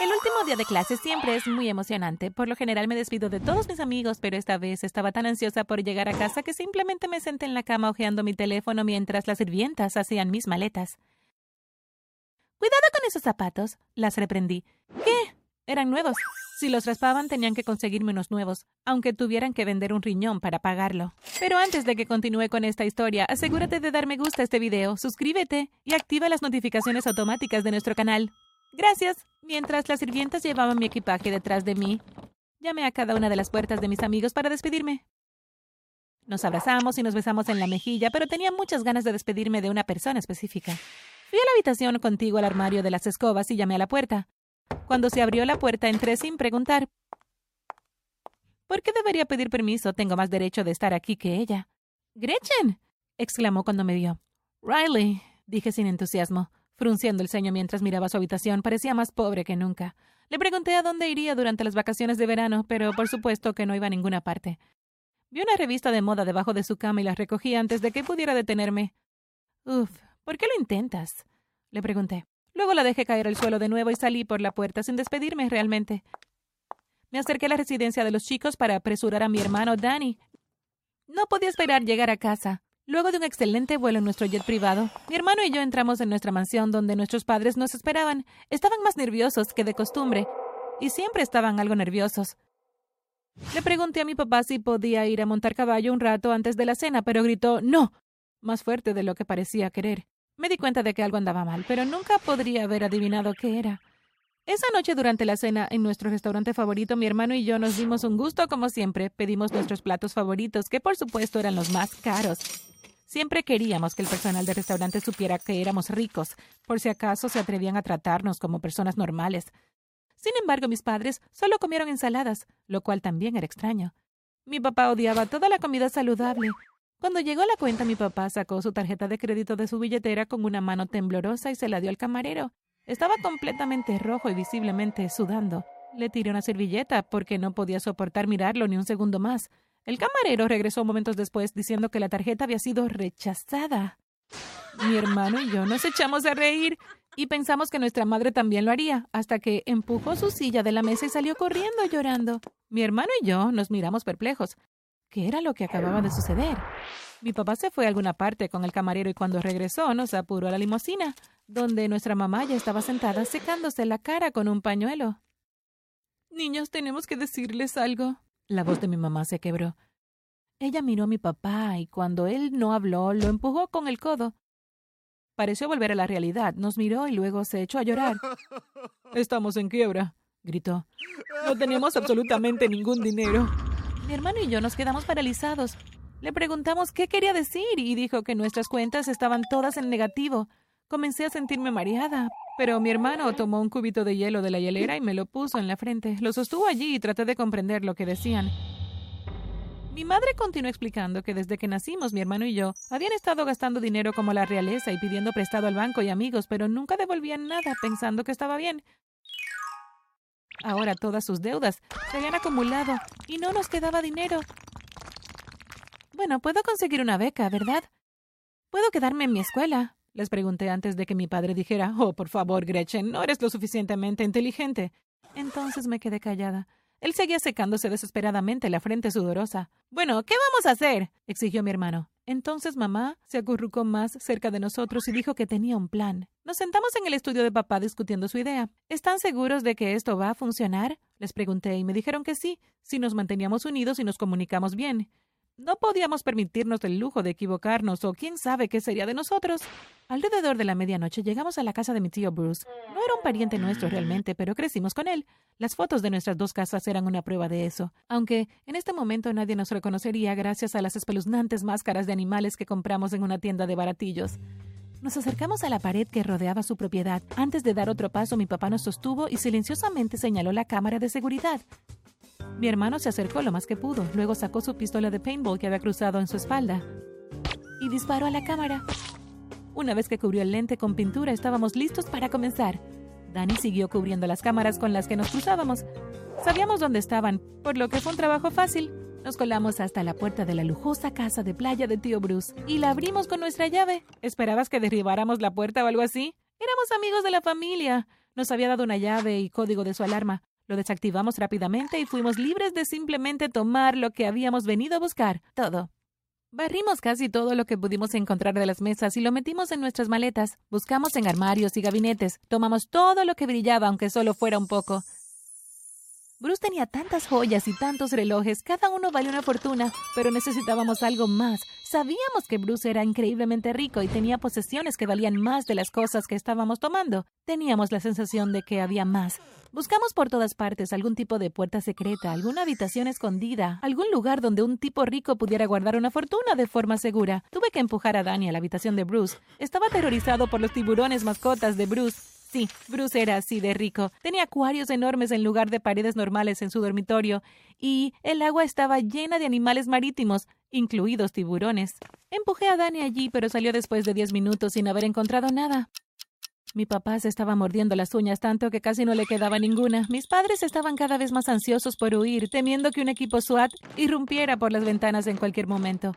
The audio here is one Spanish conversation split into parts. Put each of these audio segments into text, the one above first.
El último día de clase siempre es muy emocionante. Por lo general me despido de todos mis amigos, pero esta vez estaba tan ansiosa por llegar a casa que simplemente me senté en la cama hojeando mi teléfono mientras las sirvientas hacían mis maletas. Cuidado con esos zapatos, las reprendí. ¿Qué? Eran nuevos. Si los raspaban tenían que conseguirme unos nuevos, aunque tuvieran que vender un riñón para pagarlo. Pero antes de que continúe con esta historia, asegúrate de dar me gusta a este video, suscríbete y activa las notificaciones automáticas de nuestro canal. Gracias. Mientras las sirvientas llevaban mi equipaje detrás de mí, llamé a cada una de las puertas de mis amigos para despedirme. Nos abrazamos y nos besamos en la mejilla, pero tenía muchas ganas de despedirme de una persona específica. Fui a la habitación contigo al armario de las escobas y llamé a la puerta. Cuando se abrió la puerta entré sin preguntar. ¿Por qué debería pedir permiso? Tengo más derecho de estar aquí que ella. Gretchen. exclamó cuando me vio. Riley, dije sin entusiasmo. Frunciendo el ceño mientras miraba su habitación, parecía más pobre que nunca. Le pregunté a dónde iría durante las vacaciones de verano, pero por supuesto que no iba a ninguna parte. Vi una revista de moda debajo de su cama y la recogí antes de que pudiera detenerme. Uf, ¿por qué lo intentas? Le pregunté. Luego la dejé caer al suelo de nuevo y salí por la puerta sin despedirme realmente. Me acerqué a la residencia de los chicos para apresurar a mi hermano Danny. No podía esperar llegar a casa. Luego de un excelente vuelo en nuestro jet privado, mi hermano y yo entramos en nuestra mansión donde nuestros padres nos esperaban. Estaban más nerviosos que de costumbre, y siempre estaban algo nerviosos. Le pregunté a mi papá si podía ir a montar caballo un rato antes de la cena, pero gritó no, más fuerte de lo que parecía querer. Me di cuenta de que algo andaba mal, pero nunca podría haber adivinado qué era. Esa noche durante la cena en nuestro restaurante favorito, mi hermano y yo nos dimos un gusto como siempre. Pedimos nuestros platos favoritos, que por supuesto eran los más caros. Siempre queríamos que el personal del restaurante supiera que éramos ricos, por si acaso se atrevían a tratarnos como personas normales. Sin embargo, mis padres solo comieron ensaladas, lo cual también era extraño. Mi papá odiaba toda la comida saludable. Cuando llegó la cuenta, mi papá sacó su tarjeta de crédito de su billetera con una mano temblorosa y se la dio al camarero. Estaba completamente rojo y visiblemente sudando. Le tiré una servilleta porque no podía soportar mirarlo ni un segundo más. El camarero regresó momentos después diciendo que la tarjeta había sido rechazada. Mi hermano y yo nos echamos a reír y pensamos que nuestra madre también lo haría, hasta que empujó su silla de la mesa y salió corriendo llorando. Mi hermano y yo nos miramos perplejos. ¿Qué era lo que acababa de suceder? Mi papá se fue a alguna parte con el camarero y cuando regresó nos apuró a la limusina, donde nuestra mamá ya estaba sentada secándose la cara con un pañuelo. Niños, tenemos que decirles algo, la voz de mi mamá se quebró. Ella miró a mi papá y cuando él no habló, lo empujó con el codo. Pareció volver a la realidad, nos miró y luego se echó a llorar. Estamos en quiebra, gritó. No tenemos absolutamente ningún dinero. Mi hermano y yo nos quedamos paralizados. Le preguntamos qué quería decir y dijo que nuestras cuentas estaban todas en negativo. Comencé a sentirme mareada, pero mi hermano tomó un cubito de hielo de la hielera y me lo puso en la frente. Lo sostuvo allí y traté de comprender lo que decían. Mi madre continuó explicando que desde que nacimos mi hermano y yo habían estado gastando dinero como la realeza y pidiendo prestado al banco y amigos, pero nunca devolvían nada pensando que estaba bien. Ahora todas sus deudas se habían acumulado y no nos quedaba dinero. Bueno, puedo conseguir una beca, ¿verdad? Puedo quedarme en mi escuela. Les pregunté antes de que mi padre dijera, Oh, por favor, Gretchen, no eres lo suficientemente inteligente. Entonces me quedé callada. Él seguía secándose desesperadamente la frente sudorosa. Bueno, ¿qué vamos a hacer? exigió mi hermano. Entonces mamá se acurrucó más cerca de nosotros y dijo que tenía un plan. Nos sentamos en el estudio de papá discutiendo su idea. ¿Están seguros de que esto va a funcionar? Les pregunté y me dijeron que sí, si nos manteníamos unidos y nos comunicamos bien. No podíamos permitirnos el lujo de equivocarnos o quién sabe qué sería de nosotros. Alrededor de la medianoche llegamos a la casa de mi tío Bruce. No era un pariente nuestro realmente, pero crecimos con él. Las fotos de nuestras dos casas eran una prueba de eso, aunque en este momento nadie nos reconocería gracias a las espeluznantes máscaras de animales que compramos en una tienda de baratillos. Nos acercamos a la pared que rodeaba su propiedad. Antes de dar otro paso, mi papá nos sostuvo y silenciosamente señaló la cámara de seguridad. Mi hermano se acercó lo más que pudo, luego sacó su pistola de paintball que había cruzado en su espalda y disparó a la cámara. Una vez que cubrió el lente con pintura, estábamos listos para comenzar. Danny siguió cubriendo las cámaras con las que nos cruzábamos. Sabíamos dónde estaban, por lo que fue un trabajo fácil. Nos colamos hasta la puerta de la lujosa casa de playa de tío Bruce y la abrimos con nuestra llave. ¿Esperabas que derribáramos la puerta o algo así? Éramos amigos de la familia. Nos había dado una llave y código de su alarma. Lo desactivamos rápidamente y fuimos libres de simplemente tomar lo que habíamos venido a buscar. Todo. Barrimos casi todo lo que pudimos encontrar de las mesas y lo metimos en nuestras maletas. Buscamos en armarios y gabinetes. Tomamos todo lo que brillaba, aunque solo fuera un poco. Bruce tenía tantas joyas y tantos relojes, cada uno valía una fortuna, pero necesitábamos algo más. Sabíamos que Bruce era increíblemente rico y tenía posesiones que valían más de las cosas que estábamos tomando. Teníamos la sensación de que había más. Buscamos por todas partes algún tipo de puerta secreta, alguna habitación escondida, algún lugar donde un tipo rico pudiera guardar una fortuna de forma segura. Tuve que empujar a Danny a la habitación de Bruce. Estaba aterrorizado por los tiburones mascotas de Bruce. Sí, Bruce era así de rico. Tenía acuarios enormes en lugar de paredes normales en su dormitorio, y el agua estaba llena de animales marítimos, incluidos tiburones. Empujé a Danny allí, pero salió después de diez minutos sin haber encontrado nada. Mi papá se estaba mordiendo las uñas tanto que casi no le quedaba ninguna. Mis padres estaban cada vez más ansiosos por huir, temiendo que un equipo SWAT irrumpiera por las ventanas en cualquier momento.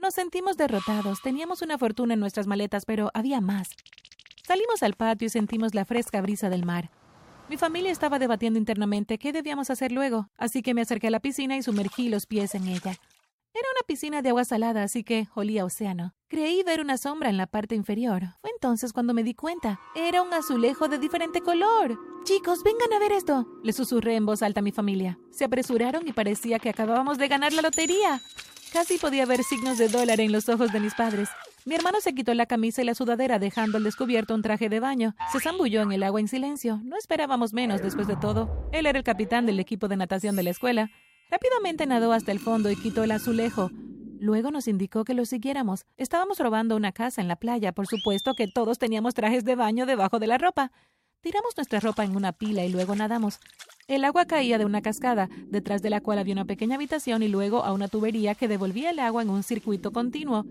Nos sentimos derrotados. Teníamos una fortuna en nuestras maletas, pero había más. Salimos al patio y sentimos la fresca brisa del mar. Mi familia estaba debatiendo internamente qué debíamos hacer luego, así que me acerqué a la piscina y sumergí los pies en ella. Era una piscina de agua salada, así que olía océano. Creí ver una sombra en la parte inferior. Fue entonces cuando me di cuenta. Era un azulejo de diferente color. Chicos, vengan a ver esto. Le susurré en voz alta a mi familia. Se apresuraron y parecía que acabábamos de ganar la lotería. Casi podía ver signos de dólar en los ojos de mis padres. Mi hermano se quitó la camisa y la sudadera, dejando al descubierto un traje de baño. Se zambulló en el agua en silencio. No esperábamos menos después de todo. Él era el capitán del equipo de natación de la escuela. Rápidamente nadó hasta el fondo y quitó el azulejo. Luego nos indicó que lo siguiéramos. Estábamos robando una casa en la playa, por supuesto que todos teníamos trajes de baño debajo de la ropa. Tiramos nuestra ropa en una pila y luego nadamos. El agua caía de una cascada, detrás de la cual había una pequeña habitación y luego a una tubería que devolvía el agua en un circuito continuo.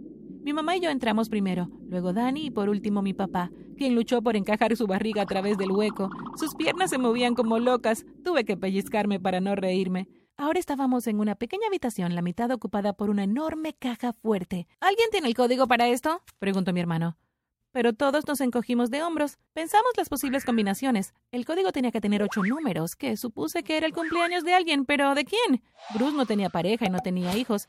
Mi mamá y yo entramos primero, luego Dani y por último mi papá, quien luchó por encajar su barriga a través del hueco. Sus piernas se movían como locas. Tuve que pellizcarme para no reírme. Ahora estábamos en una pequeña habitación, la mitad ocupada por una enorme caja fuerte. ¿Alguien tiene el código para esto? preguntó mi hermano. Pero todos nos encogimos de hombros. Pensamos las posibles combinaciones. El código tenía que tener ocho números, que supuse que era el cumpleaños de alguien, pero ¿de quién? Bruce no tenía pareja y no tenía hijos.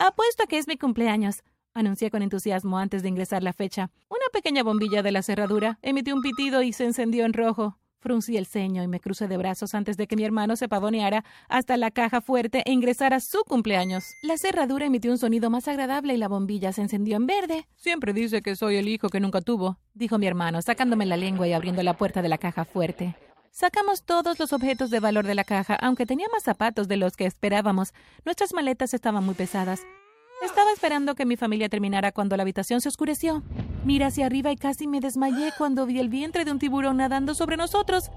Apuesto a que es mi cumpleaños anuncié con entusiasmo antes de ingresar la fecha. Una pequeña bombilla de la cerradura emitió un pitido y se encendió en rojo. Fruncí el ceño y me crucé de brazos antes de que mi hermano se pavoneara hasta la caja fuerte e ingresara su cumpleaños. La cerradura emitió un sonido más agradable y la bombilla se encendió en verde. Siempre dice que soy el hijo que nunca tuvo, dijo mi hermano, sacándome la lengua y abriendo la puerta de la caja fuerte. Sacamos todos los objetos de valor de la caja, aunque tenía más zapatos de los que esperábamos. Nuestras maletas estaban muy pesadas. Estaba esperando que mi familia terminara cuando la habitación se oscureció. Mira hacia arriba y casi me desmayé cuando vi el vientre de un tiburón nadando sobre nosotros.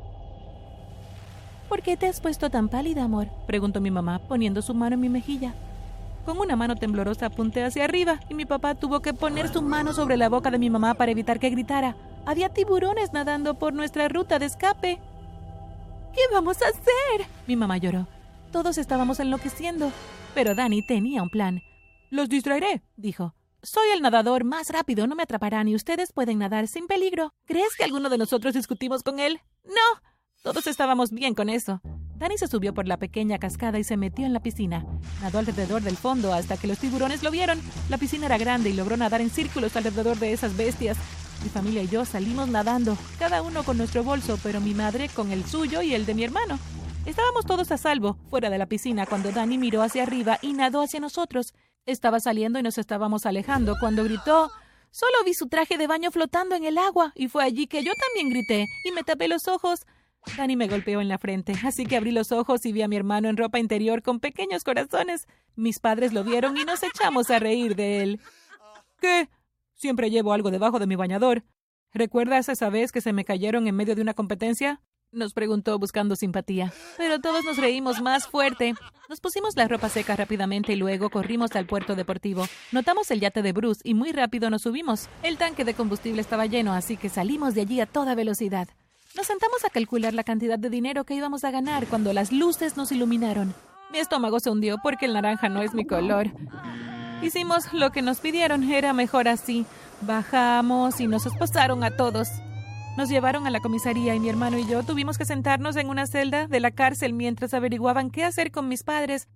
¿Por qué te has puesto tan pálida, amor? preguntó mi mamá, poniendo su mano en mi mejilla. Con una mano temblorosa apunté hacia arriba y mi papá tuvo que poner su mano sobre la boca de mi mamá para evitar que gritara. Había tiburones nadando por nuestra ruta de escape. ¿Qué vamos a hacer? Mi mamá lloró. Todos estábamos enloqueciendo, pero Dani tenía un plan. Los distraeré, dijo. Soy el nadador más rápido, no me atraparán y ustedes pueden nadar sin peligro. ¿Crees que alguno de nosotros discutimos con él? No. Todos estábamos bien con eso. Danny se subió por la pequeña cascada y se metió en la piscina. Nadó alrededor del fondo hasta que los tiburones lo vieron. La piscina era grande y logró nadar en círculos alrededor de esas bestias. Mi familia y yo salimos nadando, cada uno con nuestro bolso, pero mi madre con el suyo y el de mi hermano. Estábamos todos a salvo, fuera de la piscina, cuando Danny miró hacia arriba y nadó hacia nosotros. Estaba saliendo y nos estábamos alejando cuando gritó Solo vi su traje de baño flotando en el agua y fue allí que yo también grité y me tapé los ojos. Dani me golpeó en la frente, así que abrí los ojos y vi a mi hermano en ropa interior con pequeños corazones. Mis padres lo vieron y nos echamos a reír de él. ¿Qué? Siempre llevo algo debajo de mi bañador. ¿Recuerdas esa vez que se me cayeron en medio de una competencia? Nos preguntó buscando simpatía. Pero todos nos reímos más fuerte. Nos pusimos la ropa seca rápidamente y luego corrimos al puerto deportivo. Notamos el yate de Bruce y muy rápido nos subimos. El tanque de combustible estaba lleno, así que salimos de allí a toda velocidad. Nos sentamos a calcular la cantidad de dinero que íbamos a ganar cuando las luces nos iluminaron. Mi estómago se hundió porque el naranja no es mi color. Hicimos lo que nos pidieron, era mejor así. Bajamos y nos esposaron a todos. Nos llevaron a la comisaría y mi hermano y yo tuvimos que sentarnos en una celda de la cárcel mientras averiguaban qué hacer con mis padres.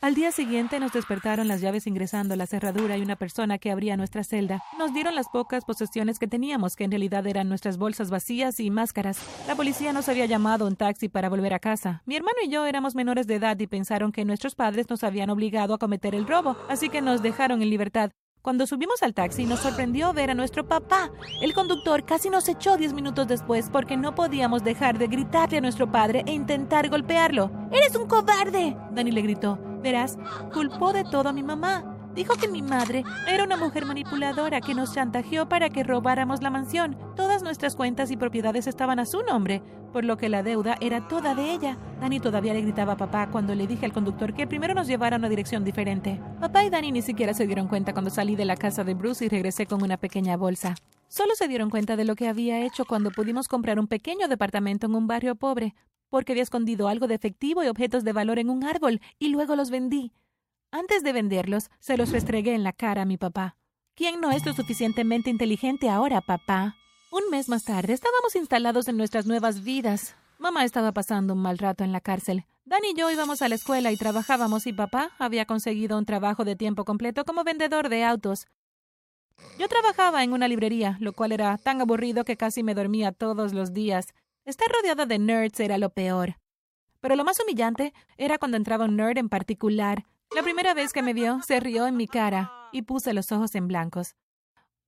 Al día siguiente nos despertaron las llaves ingresando la cerradura y una persona que abría nuestra celda. Nos dieron las pocas posesiones que teníamos, que en realidad eran nuestras bolsas vacías y máscaras. La policía nos había llamado un taxi para volver a casa. Mi hermano y yo éramos menores de edad y pensaron que nuestros padres nos habían obligado a cometer el robo, así que nos dejaron en libertad. Cuando subimos al taxi nos sorprendió ver a nuestro papá. El conductor casi nos echó diez minutos después porque no podíamos dejar de gritarle a nuestro padre e intentar golpearlo. ¡Eres un cobarde! Dani le gritó. Verás, culpó de todo a mi mamá. Dijo que mi madre era una mujer manipuladora que nos chantajeó para que robáramos la mansión. Nuestras cuentas y propiedades estaban a su nombre, por lo que la deuda era toda de ella. Dani todavía le gritaba a papá cuando le dije al conductor que primero nos llevara a una dirección diferente. Papá y Dani ni siquiera se dieron cuenta cuando salí de la casa de Bruce y regresé con una pequeña bolsa. Solo se dieron cuenta de lo que había hecho cuando pudimos comprar un pequeño departamento en un barrio pobre, porque había escondido algo de efectivo y objetos de valor en un árbol y luego los vendí. Antes de venderlos, se los restregué en la cara a mi papá. ¿Quién no es lo suficientemente inteligente ahora, papá? Un mes más tarde estábamos instalados en nuestras nuevas vidas. Mamá estaba pasando un mal rato en la cárcel. Dan y yo íbamos a la escuela y trabajábamos y papá había conseguido un trabajo de tiempo completo como vendedor de autos. Yo trabajaba en una librería, lo cual era tan aburrido que casi me dormía todos los días. Estar rodeada de nerds era lo peor. Pero lo más humillante era cuando entraba un nerd en particular. La primera vez que me vio, se rió en mi cara y puse los ojos en blancos.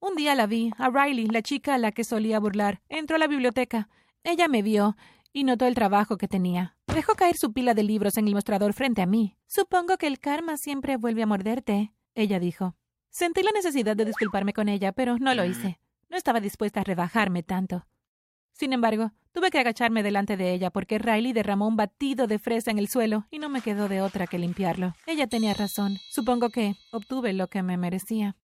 Un día la vi, a Riley, la chica a la que solía burlar. Entró a la biblioteca. Ella me vio y notó el trabajo que tenía. Dejó caer su pila de libros en el mostrador frente a mí. Supongo que el karma siempre vuelve a morderte, ella dijo. Sentí la necesidad de disculparme con ella, pero no lo hice. No estaba dispuesta a rebajarme tanto. Sin embargo, tuve que agacharme delante de ella porque Riley derramó un batido de fresa en el suelo y no me quedó de otra que limpiarlo. Ella tenía razón. Supongo que obtuve lo que me merecía.